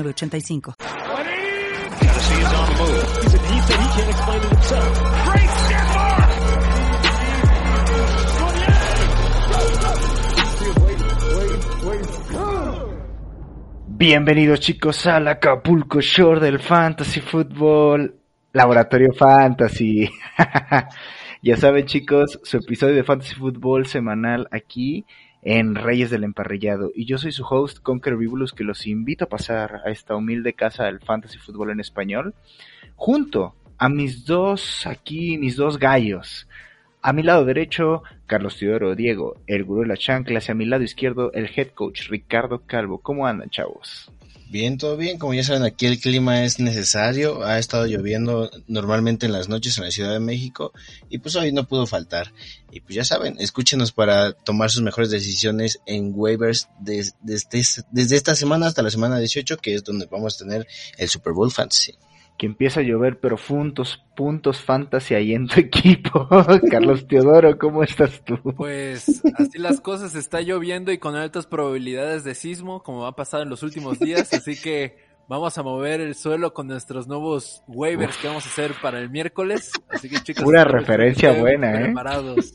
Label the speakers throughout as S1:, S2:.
S1: 85.
S2: Bienvenidos chicos al Acapulco Shore del Fantasy Football Laboratorio Fantasy. ya saben chicos, su episodio de Fantasy Football semanal aquí en Reyes del Emparrillado. Y yo soy su host, Conquer Vibulus, que los invito a pasar a esta humilde casa del fantasy fútbol en español, junto a mis dos, aquí, mis dos gallos. A mi lado derecho, Carlos Teodoro Diego, el gurú de la chanclas, y a mi lado izquierdo, el head coach Ricardo Calvo. ¿Cómo andan, chavos?
S3: Bien, todo bien. Como ya saben, aquí el clima es necesario. Ha estado lloviendo normalmente en las noches en la Ciudad de México y pues hoy no pudo faltar. Y pues ya saben, escúchenos para tomar sus mejores decisiones en waivers desde, desde esta semana hasta la semana 18, que es donde vamos a tener el Super Bowl Fantasy
S2: que empieza a llover, pero puntos, fantasy ahí en tu equipo. Carlos Teodoro, ¿cómo estás tú?
S4: Pues así las cosas, está lloviendo y con altas probabilidades de sismo, como ha pasado en los últimos días, así que vamos a mover el suelo con nuestros nuevos waivers que vamos a hacer para el miércoles. Así que chicos,
S2: pura referencia buena, ¿eh?
S4: Preparados.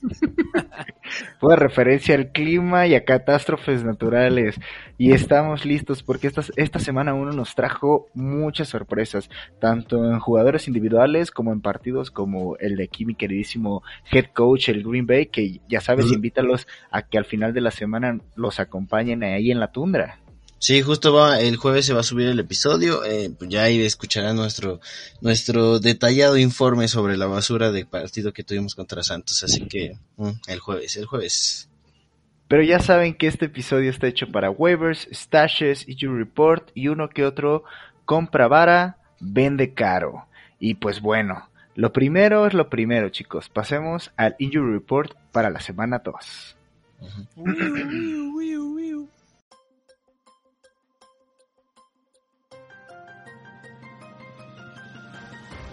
S2: pura referencia al clima y a catástrofes naturales. Y estamos listos porque esta, esta semana uno nos trajo muchas sorpresas, tanto en jugadores individuales como en partidos como el de aquí mi queridísimo head coach, el Green Bay, que ya sabes, invítalos a que al final de la semana los acompañen ahí en la tundra.
S3: Sí, justo va, el jueves se va a subir el episodio, eh, pues ya ahí escucharán nuestro, nuestro detallado informe sobre la basura de partido que tuvimos contra Santos, así que mm, el jueves, el jueves.
S2: Pero ya saben que este episodio está hecho para waivers, stashes, injury report y uno que otro compra vara, vende caro. Y pues bueno, lo primero es lo primero chicos, pasemos al injury report para la semana 2.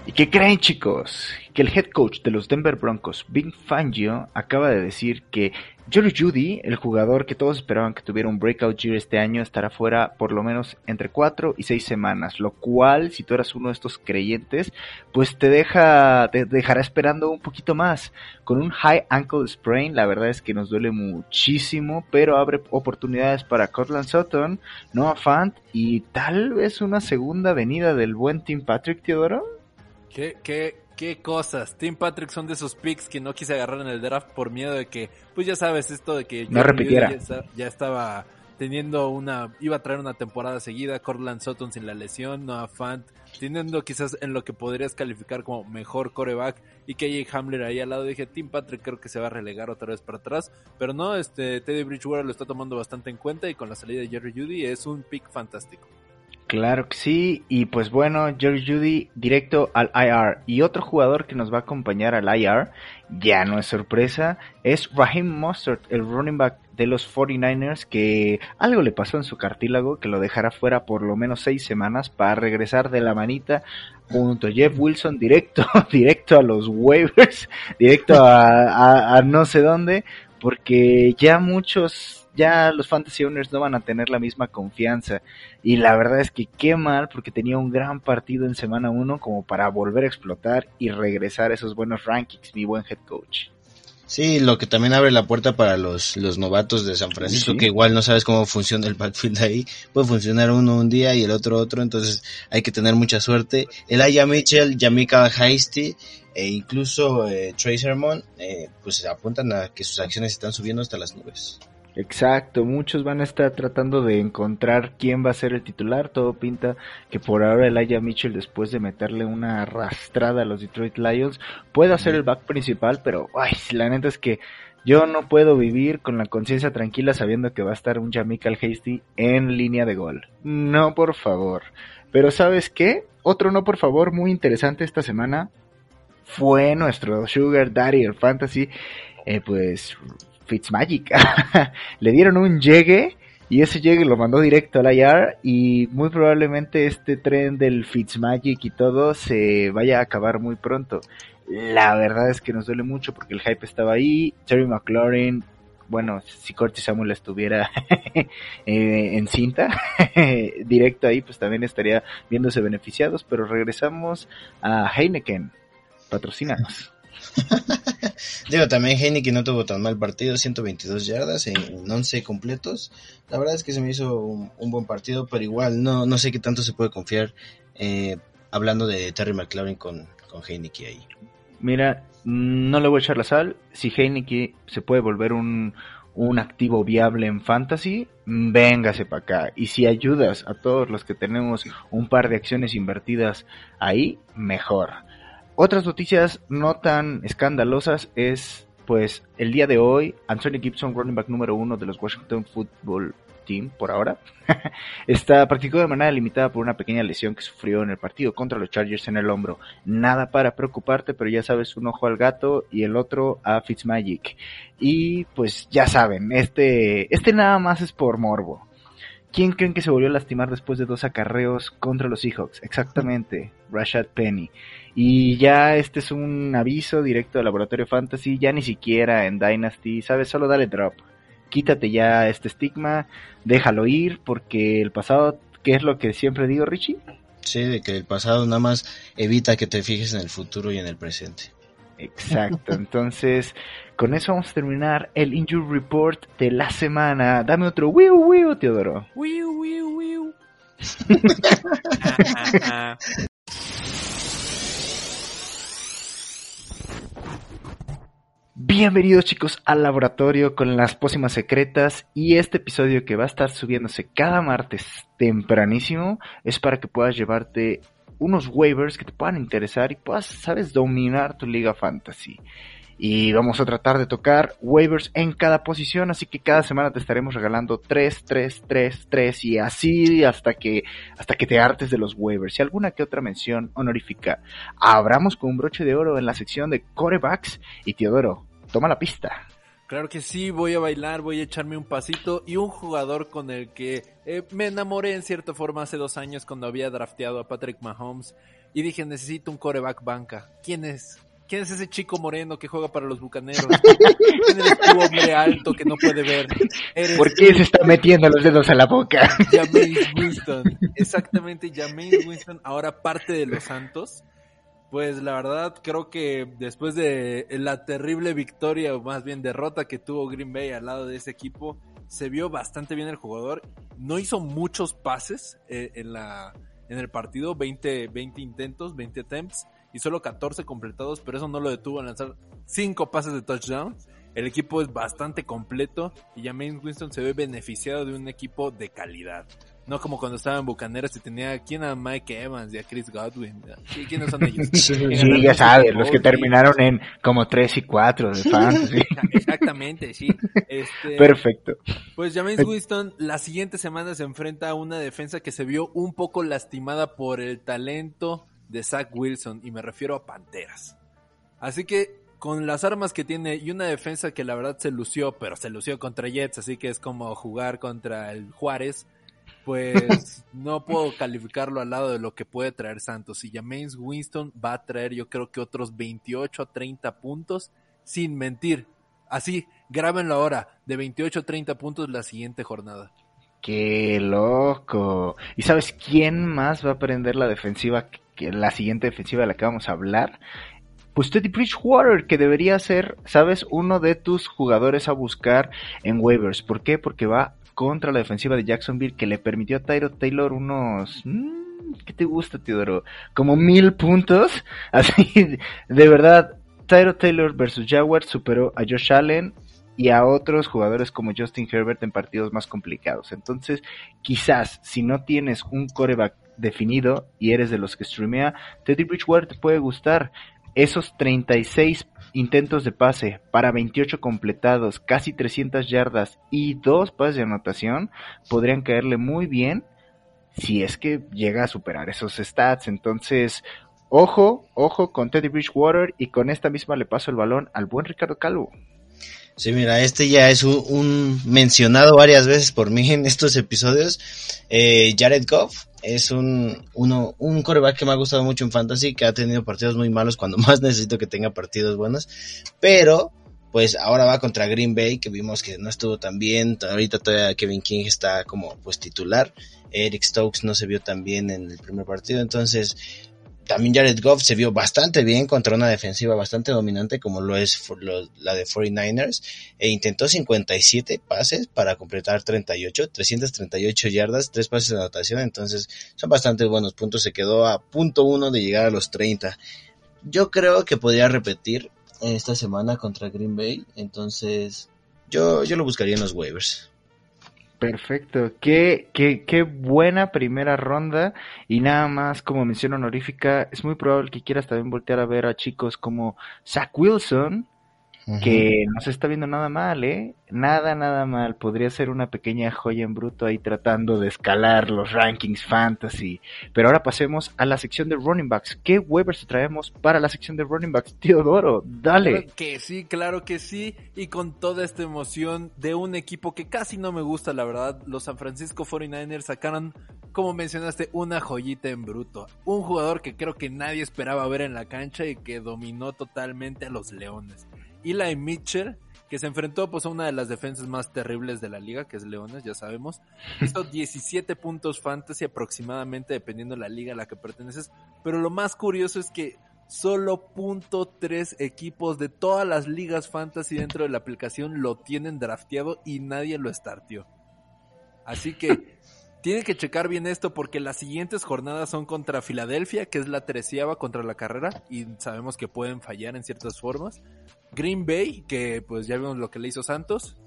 S2: ¿Y qué creen chicos? Que el head coach de los Denver Broncos, Big Fangio, acaba de decir que Jerry Judy, el jugador que todos esperaban que tuviera un breakout year este año, estará fuera por lo menos entre 4 y 6 semanas, lo cual, si tú eras uno de estos creyentes, pues te deja, te dejará esperando un poquito más. Con un high ankle sprain, la verdad es que nos duele muchísimo, pero abre oportunidades para Cortland Sutton, Noah Fant y tal vez una segunda venida del buen Tim Patrick Teodoro.
S4: ¿Qué, qué, qué cosas? Tim Patrick son de esos picks que no quise agarrar en el draft por miedo de que, pues ya sabes, esto de que
S2: no repitiera.
S4: Ya, estaba teniendo una, iba a traer una temporada seguida, Cortland Sutton sin la lesión, Noah Fant, teniendo quizás en lo que podrías calificar como mejor coreback y KJ Hamler ahí al lado, dije, Tim Patrick creo que se va a relegar otra vez para atrás, pero no, este Teddy Bridgewater lo está tomando bastante en cuenta y con la salida de Jerry Judy es un pick fantástico.
S2: Claro que sí, y pues bueno, George Judy directo al IR. Y otro jugador que nos va a acompañar al IR, ya no es sorpresa, es Raheem Mostert, el running back de los 49ers, que algo le pasó en su cartílago, que lo dejará fuera por lo menos seis semanas para regresar de la manita junto a Jeff Wilson directo, directo a los waivers, directo a no sé dónde, porque ya muchos ya los fantasy owners no van a tener la misma confianza. Y la verdad es que qué mal, porque tenía un gran partido en semana 1 como para volver a explotar y regresar a esos buenos rankings, mi buen head coach.
S3: Sí, lo que también abre la puerta para los, los novatos de San Francisco, que igual no sabes cómo funciona el backfield ahí. Puede funcionar uno un día y el otro otro, entonces hay que tener mucha suerte. El Aya Mitchell, Yamika Hasty e incluso eh, Tracer eh, pues apuntan a que sus acciones están subiendo hasta las nubes.
S2: Exacto, muchos van a estar tratando de encontrar quién va a ser el titular. Todo pinta que por ahora el Aya Mitchell, después de meterle una arrastrada a los Detroit Lions, puede hacer el back principal, pero ay, la neta es que Yo no puedo vivir con la conciencia tranquila sabiendo que va a estar un Jamichael Hasty en línea de gol. No, por favor. Pero ¿sabes qué? Otro no, por favor, muy interesante esta semana fue nuestro Sugar Daddy el Fantasy, eh, pues Fitzmagic. Le dieron un llegue y ese llegue lo mandó directo al IR y muy probablemente este tren del Fitzmagic y todo se vaya a acabar muy pronto. La verdad es que nos duele mucho porque el hype estaba ahí. Terry McLaurin, bueno, si Curtis Samuel estuviera eh, en cinta, directo ahí, pues también estaría viéndose beneficiados. Pero regresamos a Heineken, patrocinados.
S3: Digo, también Heineken no tuvo tan mal partido, 122 yardas en 11 completos. La verdad es que se me hizo un, buen partido, pero igual no, no sé qué tanto se puede confiar eh, hablando de Terry McLaurin con, con Heineken ahí.
S2: Mira, no le voy a echar la sal. Si Heineken se puede volver un, un activo viable en fantasy, véngase para acá. Y si ayudas a todos los que tenemos un par de acciones invertidas ahí, mejor. Otras noticias no tan escandalosas es, pues, el día de hoy, Anthony Gibson, running back número uno de los Washington Football Team, por ahora, está practicó de manera limitada por una pequeña lesión que sufrió en el partido contra los Chargers en el hombro. Nada para preocuparte, pero ya sabes, un ojo al gato y el otro a Fitzmagic. Y pues ya saben, este, este nada más es por morbo. ¿Quién creen que se volvió a lastimar después de dos acarreos contra los Seahawks? Exactamente, Rashad Penny. Y ya este es un aviso directo del Laboratorio Fantasy, ya ni siquiera en Dynasty, ¿sabes? Solo dale drop. Quítate ya este estigma, déjalo ir, porque el pasado, ¿qué es lo que siempre digo, Richie?
S3: Sí, de que el pasado nada más evita que te fijes en el futuro y en el presente.
S2: Exacto, entonces con eso vamos a terminar el Injury Report de la semana. Dame otro wiu wiu, Teodoro.
S4: Wiu wiu wiu.
S2: Bienvenidos chicos al laboratorio con las pócimas secretas y este episodio que va a estar subiéndose cada martes tempranísimo es para que puedas llevarte unos waivers que te puedan interesar y puedas, sabes, dominar tu liga fantasy. Y vamos a tratar de tocar waivers en cada posición, así que cada semana te estaremos regalando 3, 3, 3, 3 y así hasta que, hasta que te hartes de los waivers. Y alguna que otra mención honorífica. Abramos con un broche de oro en la sección de corebacks y Teodoro, toma la pista.
S4: Claro que sí, voy a bailar, voy a echarme un pasito y un jugador con el que eh, me enamoré en cierta forma hace dos años cuando había drafteado a Patrick Mahomes y dije necesito un coreback banca. ¿Quién es? ¿Quién es ese chico moreno que juega para los bucaneros? ¿Quién es tu hombre alto que no puede ver?
S2: ¿Por qué se está metiendo los dedos a la boca?
S4: Jameis Winston. Exactamente, Jameis Winston, ahora parte de los Santos. Pues la verdad creo que después de la terrible victoria, o más bien derrota que tuvo Green Bay al lado de ese equipo, se vio bastante bien el jugador. No hizo muchos pases eh, en, la, en el partido, 20, 20 intentos, 20 attempts y solo 14 completados, pero eso no lo detuvo a lanzar 5 pases de touchdown. El equipo es bastante completo y James Winston se ve beneficiado de un equipo de calidad. No como cuando estaba en Bucaneras y tenía aquí a Mike Evans y a Chris Godwin. ¿Quiénes son ellos?
S2: sí, ya sabes, los que terminaron en como 3 y 4 de fans.
S4: Exactamente, sí. Este,
S2: Perfecto.
S4: Pues James Winston la siguiente semana se enfrenta a una defensa que se vio un poco lastimada por el talento de Zach Wilson y me refiero a Panteras. Así que con las armas que tiene y una defensa que la verdad se lució, pero se lució contra Jets, así que es como jugar contra el Juárez, pues no puedo calificarlo al lado de lo que puede traer Santos. Y James Winston va a traer yo creo que otros 28 a 30 puntos, sin mentir. Así, grábenlo ahora, de 28 a 30 puntos la siguiente jornada.
S2: ¡Qué loco! ¿Y sabes quién más va a aprender la defensiva que la siguiente defensiva de la que vamos a hablar, pues Teddy Bridgewater, que debería ser, ¿sabes? Uno de tus jugadores a buscar en waivers. ¿Por qué? Porque va contra la defensiva de Jacksonville que le permitió a Tyro Taylor unos... Mm, ¿Qué te gusta, Teodoro? Como mil puntos. Así, de verdad, Tyro Taylor versus Jaguars superó a Josh Allen y a otros jugadores como Justin Herbert en partidos más complicados. Entonces, quizás si no tienes un coreback definido y eres de los que streamea, Teddy Bridgewater te puede gustar. Esos 36 intentos de pase para 28 completados, casi 300 yardas y dos pases de anotación podrían caerle muy bien si es que llega a superar esos stats. Entonces, ojo, ojo con Teddy Bridgewater y con esta misma le paso el balón al buen Ricardo Calvo.
S3: Sí, mira, este ya es un, mencionado varias veces por mí en estos episodios. Eh, Jared Goff es un, uno, un coreback que me ha gustado mucho en Fantasy, que ha tenido partidos muy malos cuando más necesito que tenga partidos buenos. Pero, pues ahora va contra Green Bay, que vimos que no estuvo tan bien. Ahorita todavía Kevin King está como pues titular. Eric Stokes no se vio tan bien en el primer partido. Entonces, también Jared Goff se vio bastante bien contra una defensiva bastante dominante como lo es la de 49ers e intentó 57 pases para completar 38, 338 yardas, 3 pases de anotación, entonces son bastante buenos puntos, se quedó a punto uno de llegar a los 30. Yo creo que podría repetir esta semana contra Green Bay, entonces yo, yo lo buscaría en los waivers.
S2: Perfecto, qué, qué, qué buena primera ronda. Y nada más como mención honorífica, es muy probable que quieras también voltear a ver a chicos como Zach Wilson, que no se está viendo nada mal, ¿eh? Nada, nada mal. Podría ser una pequeña joya en bruto ahí tratando de escalar los rankings fantasy. Pero ahora pasemos a la sección de running backs. ¿Qué waivers traemos para la sección de running backs? Teodoro, dale.
S4: que sí, claro que sí. Y con toda esta emoción de un equipo que casi no me gusta, la verdad. Los San Francisco 49ers sacaron, como mencionaste, una joyita en bruto. Un jugador que creo que nadie esperaba ver en la cancha y que dominó totalmente a los Leones. Eli Mitchell, que se enfrentó pues a una de las defensas más terribles de la liga, que es Leones, ya sabemos. Hizo 17 puntos fantasy aproximadamente, dependiendo de la liga a la que perteneces. Pero lo más curioso es que solo .3 equipos de todas las ligas fantasy dentro de la aplicación lo tienen drafteado y nadie lo startió. Así que tiene que checar bien esto porque las siguientes jornadas son contra Filadelfia, que es la treceava contra la carrera, y sabemos que pueden fallar en ciertas formas. Green Bay, que pues ya vimos lo que le hizo Santos.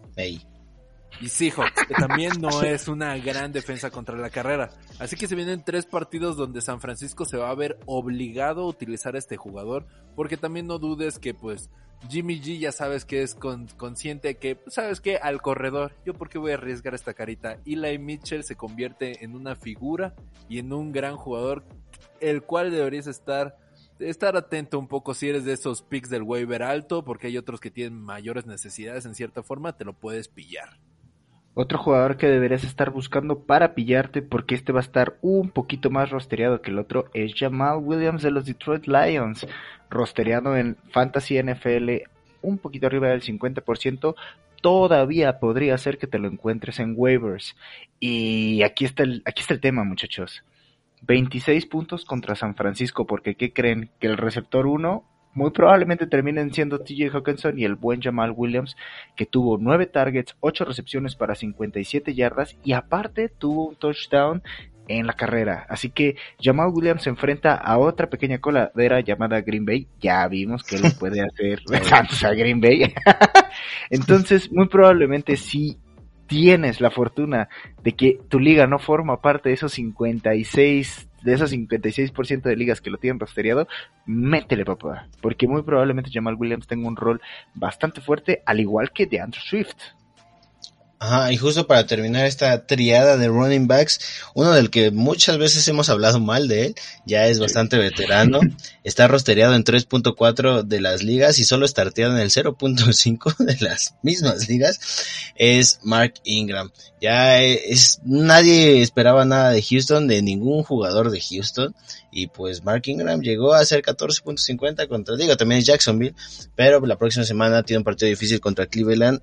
S4: Y Seahawks, que también no es una gran defensa contra la carrera. Así que se vienen tres partidos donde San Francisco se va a ver obligado a utilizar a este jugador, porque también no dudes que pues Jimmy G ya sabes que es consciente que, pues, sabes que al corredor, yo por qué voy a arriesgar esta carita. Eli Mitchell se convierte en una figura y en un gran jugador, el cual deberías estar, estar atento un poco si eres de esos picks del waiver alto, porque hay otros que tienen mayores necesidades en cierta forma, te lo puedes pillar.
S2: Otro jugador que deberías estar buscando para pillarte, porque este va a estar un poquito más rostereado que el otro, es Jamal Williams de los Detroit Lions. Rostereado en Fantasy NFL un poquito arriba del 50%, todavía podría ser que te lo encuentres en waivers. Y aquí está el, aquí está el tema, muchachos. 26 puntos contra San Francisco, porque ¿qué creen? Que el receptor 1 muy probablemente terminen siendo TJ Hawkinson y el buen Jamal Williams, que tuvo 9 targets, 8 recepciones para 57 yardas y aparte tuvo un touchdown en la carrera. Así que Jamal Williams se enfrenta a otra pequeña coladera llamada Green Bay. Ya vimos que lo puede hacer a Green Bay. Entonces, muy probablemente si tienes la fortuna de que tu liga no forma parte de esos 56 de esos 56% de ligas que lo tienen rastreado, métele papá, porque muy probablemente Jamal Williams tenga un rol bastante fuerte, al igual que de Andrew Swift.
S3: Ajá, y justo para terminar esta triada de running backs, uno del que muchas veces hemos hablado mal de él, ya es bastante veterano, está rostereado en 3.4 de las ligas y solo starteado en el 0.5 de las mismas ligas, es Mark Ingram. Ya es, nadie esperaba nada de Houston, de ningún jugador de Houston, y pues Mark Ingram llegó a ser 14.50 contra, digo, también es Jacksonville, pero la próxima semana tiene un partido difícil contra Cleveland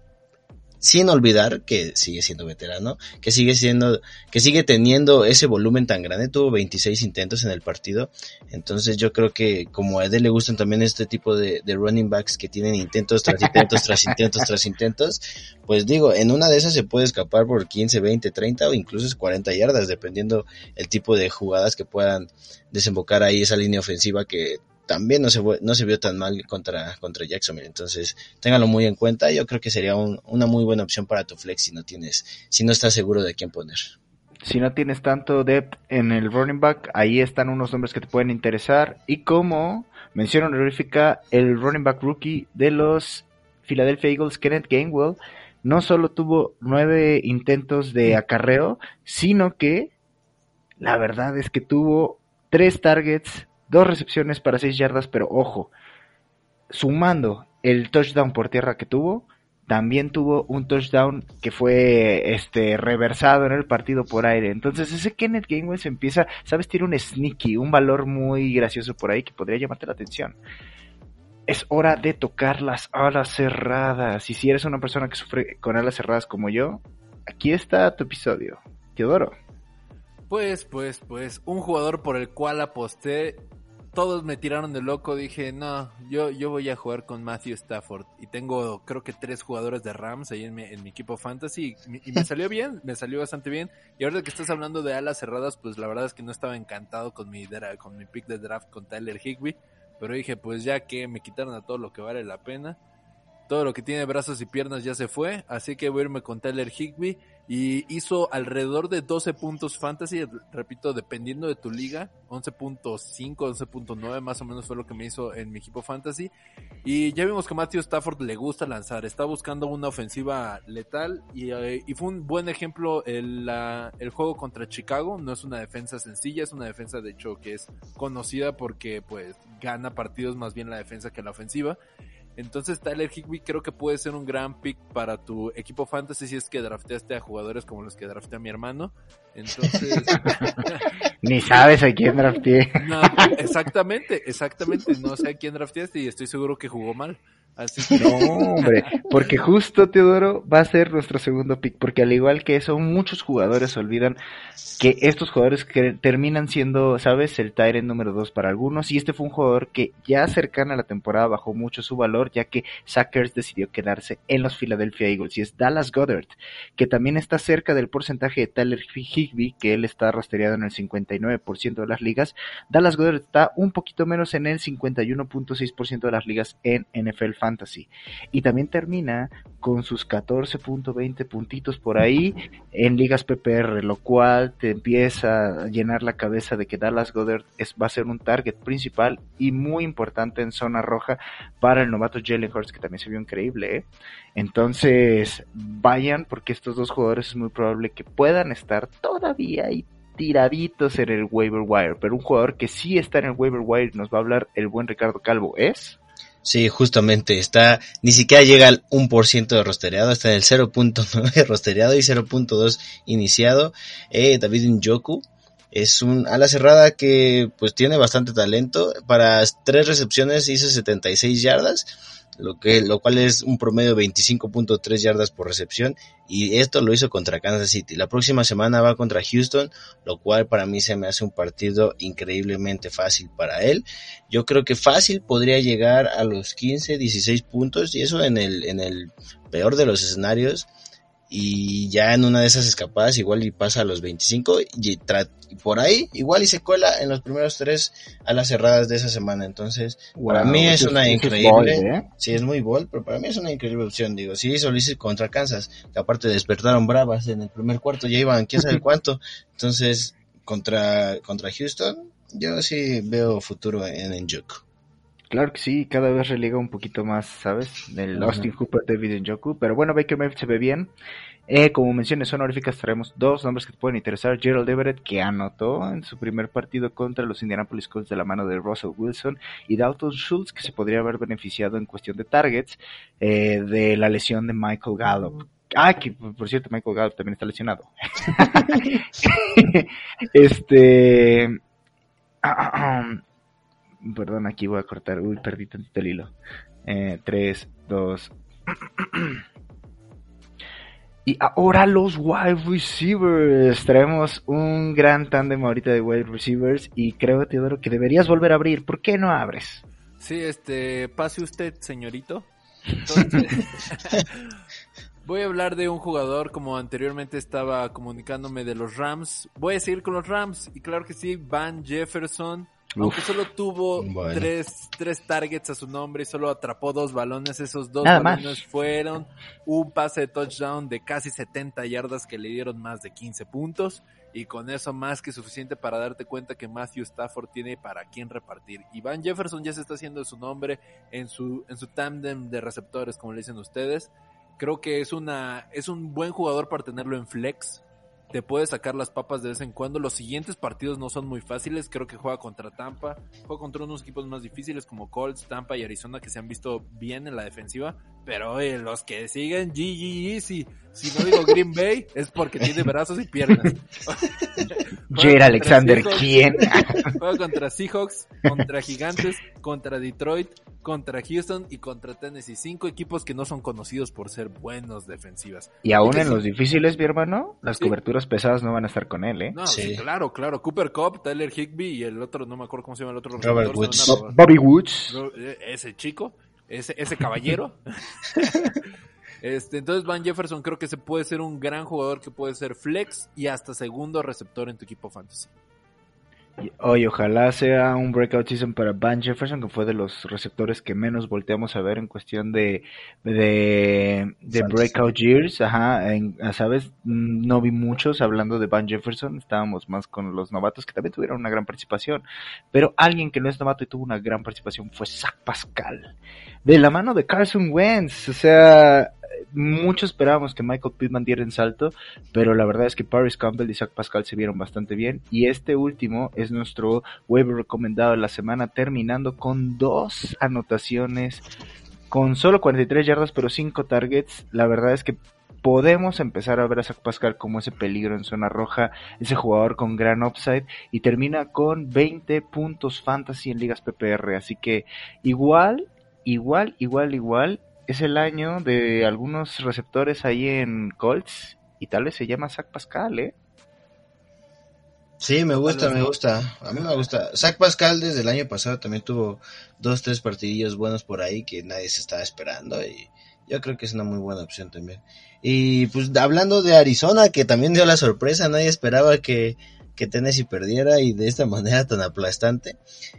S3: sin olvidar que sigue siendo veterano, que sigue siendo, que sigue teniendo ese volumen tan grande, tuvo 26 intentos en el partido, entonces yo creo que como a Ed le gustan también este tipo de, running backs que tienen intentos tras intentos, tras intentos, tras intentos, pues digo, en una de esas se puede escapar por 15, 20, 30 o incluso 40 yardas, dependiendo el tipo de jugadas que puedan desembocar ahí esa línea ofensiva que también no se, no se vio tan mal contra, contra Jacksonville. Entonces, téngalo muy en cuenta. Yo creo que sería una muy buena opción para tu flex si no tienes, si no estás seguro de quién poner.
S2: si no tienes tanto depth en el running back, ahí están unos nombres que te pueden interesar. Y como mención honorífica, el running back rookie de los Philadelphia Eagles, Kenneth Gainwell, no solo tuvo nueve intentos de acarreo, sino que la verdad es que tuvo tres targets, dos recepciones para seis yardas, pero ojo, sumando el touchdown por tierra que tuvo, también tuvo un touchdown que fue este reversado en el partido por aire. Entonces ese Kenneth Gainwell se empieza, sabes, tiene un sneaky, un valor muy gracioso por ahí que podría llamarte la atención. Es hora de tocar las alas cerradas. Y si eres una persona que sufre con alas cerradas como yo, aquí está tu episodio. Teodoro.
S4: Pues, pues, pues, un jugador por el cual aposté todos me tiraron de loco, dije, no, yo, yo voy a jugar con Matthew Stafford. Y tengo, creo que tres jugadores de Rams ahí en mi, en mi equipo fantasy. Y, me salió bien, me salió bastante bien. Y ahora que estás hablando de alas cerradas, pues la verdad es que no estaba encantado con mi, con mi pick de draft con Tyler Higby. Pero dije, pues ya que me quitaron a todo lo que vale la pena. Todo lo que tiene brazos y piernas ya se fue. Así que voy a irme con Tyler Higby y hizo alrededor de 12 puntos fantasy, repito, dependiendo de tu liga, 11.5, 11.9 más o menos fue lo que me hizo en mi equipo fantasy. Y ya vimos que Matthew Stafford le gusta lanzar, está buscando una ofensiva letal y, eh, fue un buen ejemplo el, el juego contra Chicago, no es una defensa sencilla, es una defensa de hecho que es conocida porque pues gana partidos más bien la defensa que la ofensiva. Entonces Tyler Higby creo que puede ser un gran pick para tu equipo fantasy si es que drafteaste a jugadores como los que drafté a mi hermano. Entonces...
S2: Ni sabes a quién drafteé.
S4: no, exactamente, exactamente. No sé a quién drafteaste y estoy seguro que jugó mal.
S2: No, hombre, porque justo Teodoro va a ser nuestro segundo pick, porque al igual que eso, muchos jugadores olvidan que estos jugadores que terminan siendo, ¿sabes? El Tyrant número 2 para algunos, y este fue un jugador que ya cercana a la temporada bajó mucho su valor, ya que Sackers decidió quedarse en los Philadelphia Eagles, y es Dallas Goddard, que también está cerca del porcentaje de Tyler Higby, que él está rastreado en el 59% de las ligas. Dallas Goddard está un poquito menos en el 51.6% de las ligas en NFL Fantasy. Y también termina con sus 14.20 puntitos por ahí en ligas PPR, lo cual te empieza a llenar la cabeza de que Dallas Goddard es, va a ser un target principal y muy importante en zona roja para el novato Jalen Hurts, que también se vio increíble. ¿eh? Entonces, vayan porque estos dos jugadores es muy probable que puedan estar todavía ahí tiraditos en el waiver wire, pero un jugador que sí está en el waiver wire nos va a hablar el buen Ricardo Calvo es
S3: Sí, justamente, está, ni siquiera llega al 1% de rostereado, está en el 0.9 rostereado y 0.2 iniciado. Eh, David Njoku es un ala cerrada que pues tiene bastante talento. Para tres recepciones hizo 76 yardas lo, que, lo cual es un promedio de 25.3 yardas por recepción y esto lo hizo contra Kansas City. La próxima semana va contra Houston, lo cual para mí se me hace un partido increíblemente fácil para él. Yo creo que fácil podría llegar a los 15, 16 puntos y eso en el, en el peor de los escenarios y ya en una de esas escapadas igual y pasa a los 25 y, por ahí igual y se cuela en los primeros tres a las cerradas de esa semana. Entonces, para mí es una increíble, ¿eh? sí es muy bold, pero para mí es una increíble opción. Digo, sí hizo contra Kansas, que aparte despertaron bravas en el primer cuarto, ya iban quién sabe cuánto. Entonces, contra, contra Houston, yo sí veo futuro en Njoku.
S2: Claro que sí, cada vez relega un poquito más, ¿sabes? Del Austin Hooper, David Njoku. Pero bueno, Baker Mayfield se ve bien. Eh, como menciones honoríficas, traemos dos nombres que te pueden interesar. Gerald Everett, que anotó en su primer partido contra los Indianapolis Colts de la mano de Russell Wilson. Y Dalton Schultz, que se podría haber beneficiado en cuestión de targets eh, de la lesión de Michael Gallup. Ah, que por cierto, Michael Gallup también está lesionado. este. Perdón, aquí voy a cortar. Uy, perdí tantito el hilo. 3, 2. Y ahora los wide receivers. Traemos un gran tándem ahorita de wide receivers. Y creo, Teodoro, que deberías volver a abrir. ¿Por qué no abres?
S4: Sí, este, pase usted, señorito. Entonces, voy a hablar de un jugador como anteriormente estaba comunicándome de los Rams. Voy a seguir con los Rams. Y claro que sí, Van Jefferson aunque solo tuvo tres, tres targets a su nombre y solo atrapó dos balones, esos dos balones fueron un pase de touchdown de casi 70 yardas que le dieron más de 15 puntos. y con eso más que suficiente para darte cuenta que Matthew Stafford tiene para quién repartir. Y Van Jefferson ya se está haciendo su nombre en su, en su tándem de receptores, como le dicen ustedes. Creo que es una, es un buen jugador para tenerlo en flex, te puede sacar las papas de vez en cuando. Los siguientes partidos no son muy fáciles. Creo que juega contra Tampa, juega contra unos equipos más difíciles como Colts, Tampa y Arizona que se han visto bien en la defensiva. Pero los que siguen GG Easy, si no digo Green Bay, es porque tiene brazos y piernas.
S2: Jair Alexander, ¿quién?
S4: Juega contra Seahawks, contra Gigantes, contra Detroit, contra Houston y contra Tennessee. Cinco equipos que no son conocidos por ser buenos defensivas.
S2: Y aún en los difíciles, mi hermano, las coberturas pesadas no van a estar con él, ¿eh?
S4: No, sí. claro, claro. Cooper Cup, Tyler Higby y el otro, no me acuerdo cómo se llama el otro.
S3: Robert Woods.
S2: Bobby Woods.
S4: Eh, ese chico, ese, ese caballero. Este, entonces Van Jefferson creo que se puede ser un gran jugador que puede ser flex y hasta segundo receptor en tu equipo fantasy.
S2: Oye, ojalá sea un breakout season para Van Jefferson, que fue de los receptores que menos volteamos a ver en cuestión de, de, breakout years. Ajá, ¿sabes? No vi muchos hablando de Van Jefferson, estábamos más con los novatos que también tuvieron una gran participación. Pero alguien que no es novato y tuvo una gran participación fue Zach Pascal. De la mano de Carson Wentz, o sea, muchos esperábamos que Michael Pittman diera en salto, pero la verdad es que Paris Campbell y Zach Pascal se vieron bastante bien. Y este último es nuestro waiver recomendado de la semana, terminando con dos anotaciones, con solo 43 yardas, pero 5 targets. La verdad es que podemos empezar a ver a Zach Pascal como ese peligro en zona roja, ese jugador con gran upside y termina con 20 puntos fantasy en ligas PPR. Así que igual, igual, igual, igual es el año de algunos receptores ahí en Colts y tal vez se llama Zach Pascal, ¿eh?
S3: Sí, me gusta, me gusta. A mí me gusta. Zach Pascal desde el año pasado también tuvo dos, tres partidillos buenos por ahí que nadie se estaba esperando y yo creo que es una muy buena opción también. Y pues hablando de Arizona, que también dio la sorpresa, nadie esperaba que que Tennessee perdiera y de esta manera tan aplastante.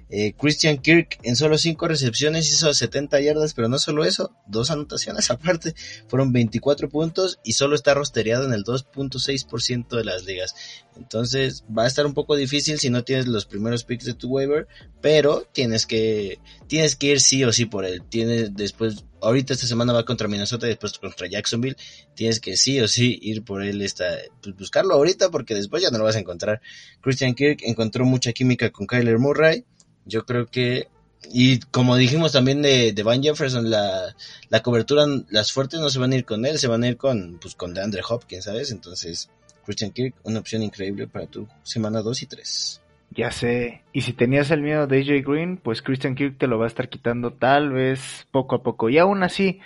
S3: Eh, Christian Kirk en solo 5 recepciones hizo 70 yardas, pero no solo eso, dos anotaciones aparte, fueron 24 puntos y solo está rostereado en el 2.6% de las ligas. Entonces va a estar un poco difícil si no tienes los primeros picks de tu waiver, pero tienes que, tienes que ir sí o sí por él. Tienes después ahorita esta semana va contra Minnesota y después contra Jacksonville. Tienes que sí o sí ir por él, esta, pues buscarlo ahorita porque después ya no lo vas a encontrar. Christian Kirk encontró mucha química con Kyler Murray. Yo creo que, y como dijimos también de, de Van Jefferson, la, la cobertura, las fuertes no se van a ir con él, se van a ir con, pues con DeAndre Hopkins, ¿sabes? Entonces, Christian Kirk, una opción increíble para tu semana 2 y 3.
S2: Ya sé. Y si tenías el miedo de AJ Green, pues Christian Kirk te lo va a estar quitando tal vez poco a poco. Y aún así,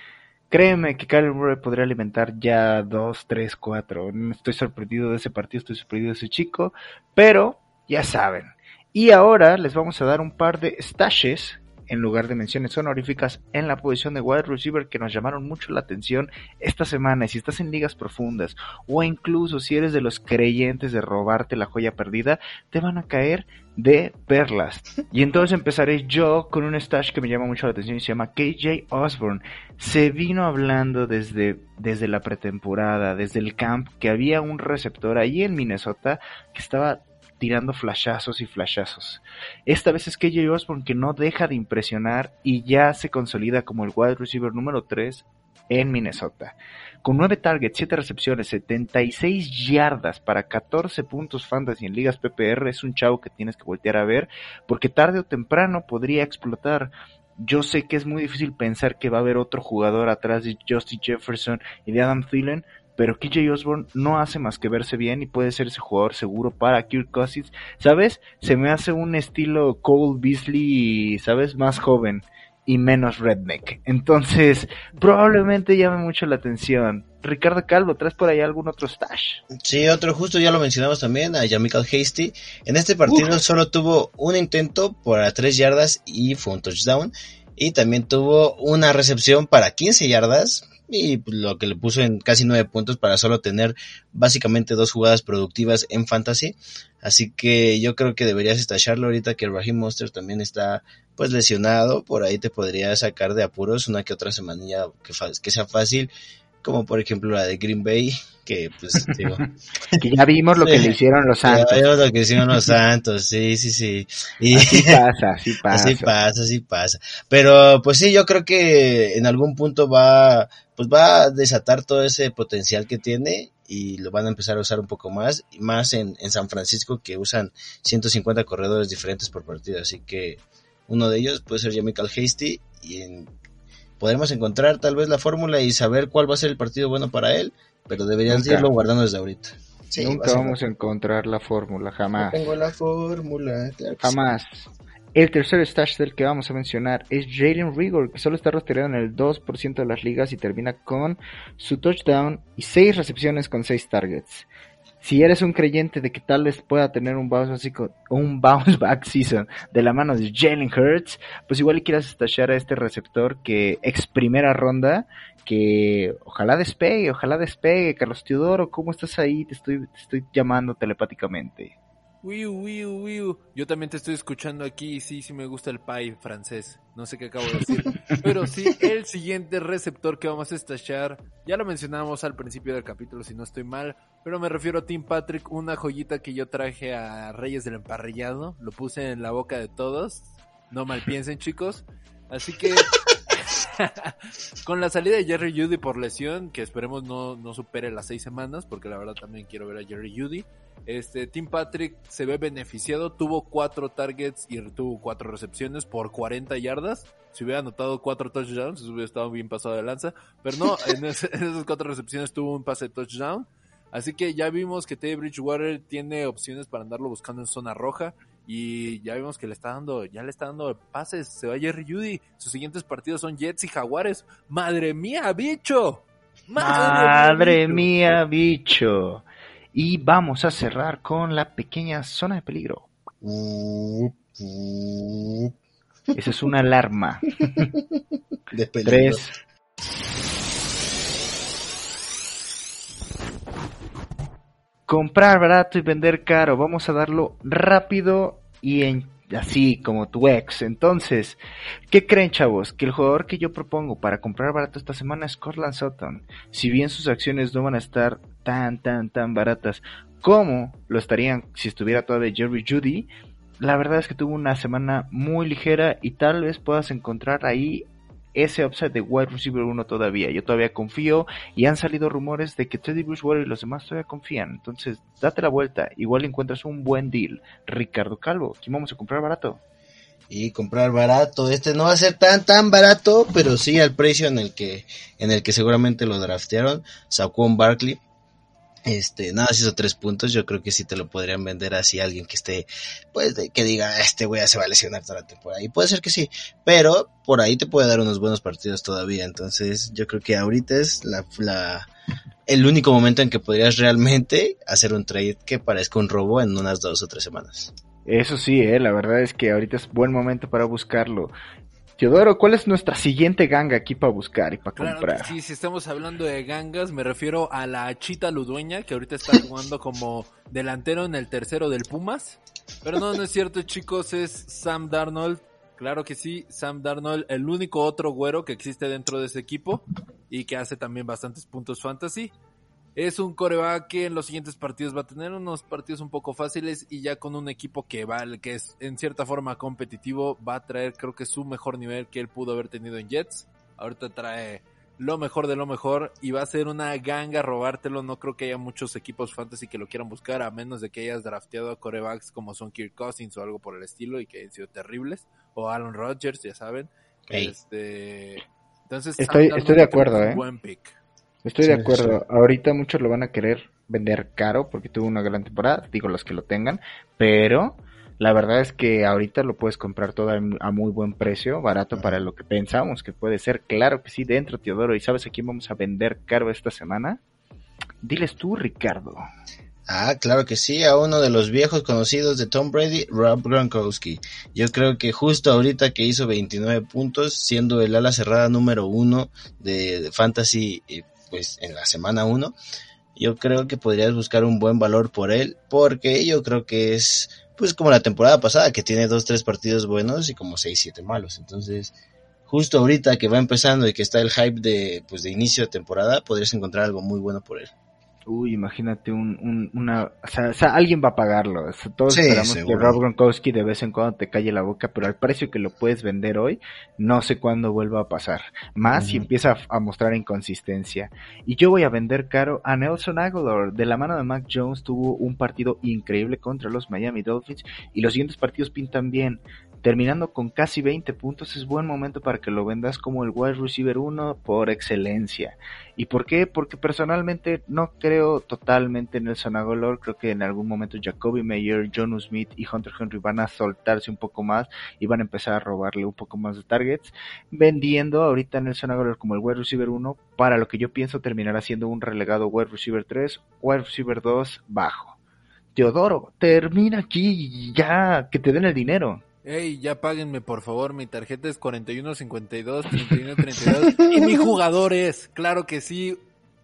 S2: créeme que Kyler Murray podría alimentar ya 2, 3, 4. No estoy sorprendido de ese partido, estoy sorprendido de ese chico. Pero, ya saben. Y ahora les vamos a dar un par de stashes en lugar de menciones honoríficas en la posición de wide receiver que nos llamaron mucho la atención esta semana. Y si estás en ligas profundas o incluso si eres de los creyentes de robarte la joya perdida, te van a caer de perlas. Y entonces empezaré yo con un stash que me llama mucho la atención y se llama KJ Osborne. Se vino hablando desde, desde la pretemporada, desde el camp, que había un receptor ahí en Minnesota que estaba tirando flashazos y flashazos. Esta vez es KJ Osborne que no deja de impresionar y ya se consolida como el wide receiver número 3 en Minnesota. Con 9 targets, 7 recepciones, 76 yardas para 14 puntos fantasy en ligas PPR, es un chavo que tienes que voltear a ver porque tarde o temprano podría explotar. Yo sé que es muy difícil pensar que va a haber otro jugador atrás de Justin Jefferson y de Adam Thielen, pero KJ Osborne no hace más que verse bien y puede ser ese jugador seguro para Kirk Cousins. ¿Sabes? Se me hace un estilo Cole Beasley, ¿sabes? Más joven y menos redneck. Entonces, probablemente llame mucho la atención. Ricardo Calvo, ¿traes por ahí algún otro stash?
S3: Sí, otro justo ya lo mencionamos también, a Jamichael Hasty. En este partido solo tuvo un intento por a 3 yardas y fue un touchdown. Y también tuvo una recepción para 15 yardas, y pues, lo que le puso en casi nueve puntos para solo tener básicamente dos jugadas productivas en fantasy. Así que yo creo que deberías estallarlo ahorita que Raheem Monster también está pues lesionado. Por ahí te podría sacar de apuros una que otra semanilla que, que sea fácil. como por ejemplo la de Green Bay, que pues digo,
S2: que ya vimos lo que le hicieron los Santos. Ya
S3: vimos lo que hicieron los Santos, sí, sí, sí.
S2: Y, así pasa, así pasa.
S3: Así pasa, así pasa. Pero pues sí, yo creo que en algún punto va, pues va a desatar todo ese potencial que tiene y lo van a empezar a usar un poco más, y más en, en San Francisco que usan 150 corredores diferentes por partido, así que uno de ellos puede ser Michael Hasty y en, podremos encontrar tal vez la fórmula y saber cuál va a ser el partido bueno para él, pero deberían irlo guardando desde ahorita.
S2: Nunca vamos a encontrar la fórmula, jamás.
S3: tengo la fórmula,
S2: jamás. El tercer stash del que vamos a mencionar es Jalen Rigor, que solo está rastreado en el 2% de las ligas y termina con su touchdown y 6 recepciones con 6 targets. Si eres un creyente de que tal vez pueda tener un bounce, un bounce back season de la mano de Jalen Hurts, pues igual quieras stashar a este receptor que ex primera ronda, que ojalá despegue, ojalá despegue. Carlos Teodoro, ¿cómo estás ahí? Te estoy, te estoy llamando telepáticamente.
S4: Yo también te estoy escuchando aquí. Sí, sí me gusta el pie francés. No sé qué acabo de decir. Pero sí, el siguiente receptor que vamos a estachar, ya lo mencionamos al principio del capítulo, si no estoy mal. Pero me refiero a Tim Patrick, una joyita que yo traje a Reyes del Emparrillado. Lo puse en la boca de todos. No mal piensen, chicos. Así que con la salida de Jerry Judy por lesión, que esperemos no, no supere las seis semanas, porque la verdad también quiero ver a Jerry Judy. Este, Tim Patrick se ve beneficiado, tuvo cuatro targets y tuvo cuatro recepciones por 40 yardas. Si hubiera anotado cuatro touchdowns, hubiera estado bien pasado de lanza. Pero no, en, esas cuatro recepciones tuvo un pase de touchdown. Así que ya vimos que Teddy Bridgewater tiene opciones para andarlo buscando en zona roja. Y ya vimos que le está dando, ya le está dando pases. Se va Jerry Judy. Sus siguientes partidos son Jets y Jaguares. ¡Madre mía, bicho!
S2: ¡Madre, mía, bicho! Y vamos a cerrar con la pequeña zona de peligro. Esa es una alarma.
S3: De peligro.
S2: Tres. Comprar barato y vender caro. Vamos a darlo rápido y en así como tu ex. Entonces, ¿qué creen chavos? Que el jugador que yo propongo para comprar barato esta semana es Cortland Sutton. Si bien sus acciones no van a estar tan, tan, tan baratas como lo estarían si estuviera todavía Jerry Judy, la verdad es que tuvo una semana muy ligera y tal vez puedas encontrar ahí ese upside de wide receiver 1 todavía. Yo todavía confío y han salido rumores de que Teddy Bridgewater y los demás todavía confían. Entonces, date la vuelta. Igual encuentras un buen deal. Ricardo Calvo, ¿quién vamos a comprar barato?
S3: Y comprar barato. Este no va a ser tan tan barato, pero sí al precio en el que en el que seguramente lo draftearon. un Barkley este, nada, si hizo tres puntos, yo creo que sí te lo podrían vender así a alguien que esté, pues, que diga, este güey se va a lesionar toda la temporada. Y puede ser que sí, pero por ahí te puede dar unos buenos partidos todavía. Entonces, yo creo que ahorita es la, la, el único momento en que podrías realmente hacer un trade que parezca un robo en unas dos o tres semanas.
S2: Eso sí, eh, la verdad es que ahorita es buen momento para buscarlo. Teodoro, ¿cuál es nuestra siguiente ganga aquí para buscar y para comprar?
S4: Sí, si estamos hablando de gangas, me refiero a la Chita Ludueña, que ahorita está jugando como delantero en el tercero del Pumas. Pero no, no es cierto, chicos, es Sam Darnold. Claro que sí, Sam Darnold, el único otro güero que existe dentro de ese equipo y que hace también bastantes puntos fantasy. Es un coreback que en los siguientes partidos va a tener unos partidos un poco fáciles y ya con un equipo que va, que es en cierta forma competitivo, va a traer creo que su mejor nivel que él pudo haber tenido en Jets. Ahorita trae lo mejor de lo mejor y va a ser una ganga robártelo. No creo que haya muchos equipos fantasy que lo quieran buscar a menos de que hayas drafteado a corebacks como son Kirk Cousins o algo por el estilo y que hayan sido terribles. O Aaron Rodgers, ya saben. Este, entonces,
S2: estoy, estoy de acuerdo, eh.
S4: Buen pick.
S2: Estoy de acuerdo. Ahorita muchos lo van a querer vender caro porque tuvo una gran temporada, digo los que lo tengan, pero la verdad es que ahorita lo puedes comprar todo a muy buen precio, barato para lo que pensamos que puede ser. Claro que sí, dentro, Teodoro. ¿Y sabes a quién vamos a vender caro esta semana? Diles tú, Ricardo.
S3: Ah, claro que sí, a uno de los viejos conocidos de Tom Brady, Rob Gronkowski. Yo creo que justo ahorita que hizo 29 puntos, siendo el ala cerrada número uno de, Fantasy eh, pues en la semana 1, yo creo que podrías buscar un buen valor por él, porque yo creo que es pues como la temporada pasada, que tiene dos, tres partidos buenos y como seis, siete malos. Entonces, justo ahorita que va empezando y que está el hype de, pues, de inicio de temporada, podrías encontrar algo muy bueno por él.
S2: Uy, imagínate un, un, una, o sea, o sea, alguien va a pagarlo. O sea, todos esperamos que Rob Gronkowski de vez en cuando te calle la boca, pero al precio que lo puedes vender hoy, no sé cuándo vuelva a pasar. Más si empieza a, a, mostrar inconsistencia. Y yo voy a vender caro a Nelson Aguilar. De la mano de Mac Jones tuvo un partido increíble contra los Miami Dolphins y los siguientes partidos pintan bien terminando con casi 20 puntos, es buen momento para que lo vendas como el wide receiver 1 por excelencia. ¿Y por qué? Porque personalmente no creo totalmente en Nelson Aguilar, creo que en algún momento Jacoby Mayer, John Smith y Hunter Henry van a soltarse un poco más y van a empezar a robarle un poco más de targets, vendiendo ahorita a Nelson Aguilar como el wide receiver 1 para lo que yo pienso terminará siendo un relegado wide receiver 3, wide receiver 2 bajo. Teodoro, termina aquí ya, que te den el dinero.
S4: Ey, ya páguenme por favor, mi tarjeta es 4152, 3132 y mi jugador es, claro que sí,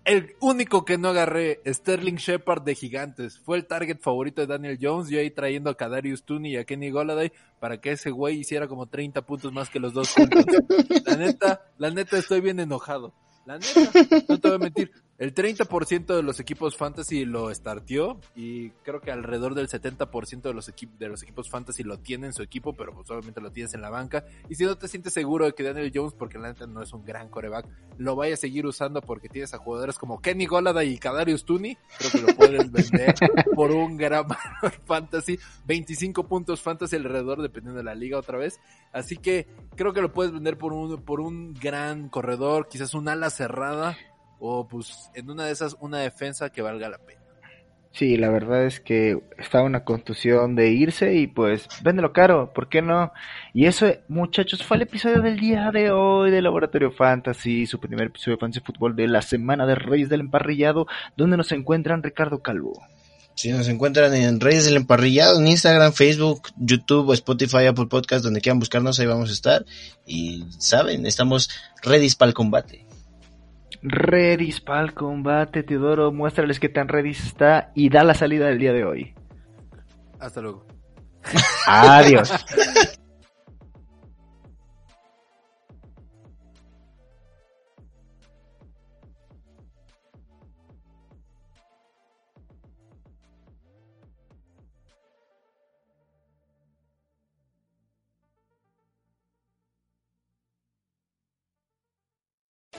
S4: el único que no agarré, Sterling Shepard de Gigantes. Fue el target favorito de Daniel Jones. Yo ahí trayendo a Kadarius Tooney y a Kenny Goladay para que ese güey hiciera como 30 puntos más que los dos juntos. La neta, la neta estoy bien enojado. La neta, no te voy a mentir. El 30% de los equipos fantasy lo startió y creo que alrededor del 70% de los, equipos de los equipos fantasy lo tienen en su equipo, pero pues obviamente lo tienes en la banca. Y si no te sientes seguro de que Daniel Jones, porque la neta no es un gran coreback, lo vaya a seguir usando porque tienes a jugadores como Kenny Golada y Kadarius Tooney, creo que lo puedes vender por un gran valor fantasy. 25 puntos fantasy alrededor dependiendo de la liga otra vez. Así que creo que lo puedes vender por un, por un gran corredor, quizás un ala cerrada o pues en una de esas una defensa que valga la pena.
S2: Sí, la verdad es que está una contusión de irse y pues véndelo caro, ¿por qué no? Y eso, muchachos, fue el episodio del día de hoy de Laboratorio Fantasy, su primer episodio de Fantasy Fútbol de la semana de Reyes del Emparrillado, donde nos encuentran Ricardo Calvo.
S3: Sí, nos encuentran en Reyes del Emparrillado, en Instagram, Facebook, YouTube, Spotify, Apple Podcast, donde quieran buscarnos, ahí vamos a estar. Y saben, estamos ready para el combate.
S2: Redis para el combate, Teodoro. Muéstrales qué tan Redis está y da la salida del día de hoy.
S4: Hasta luego.
S2: Adiós.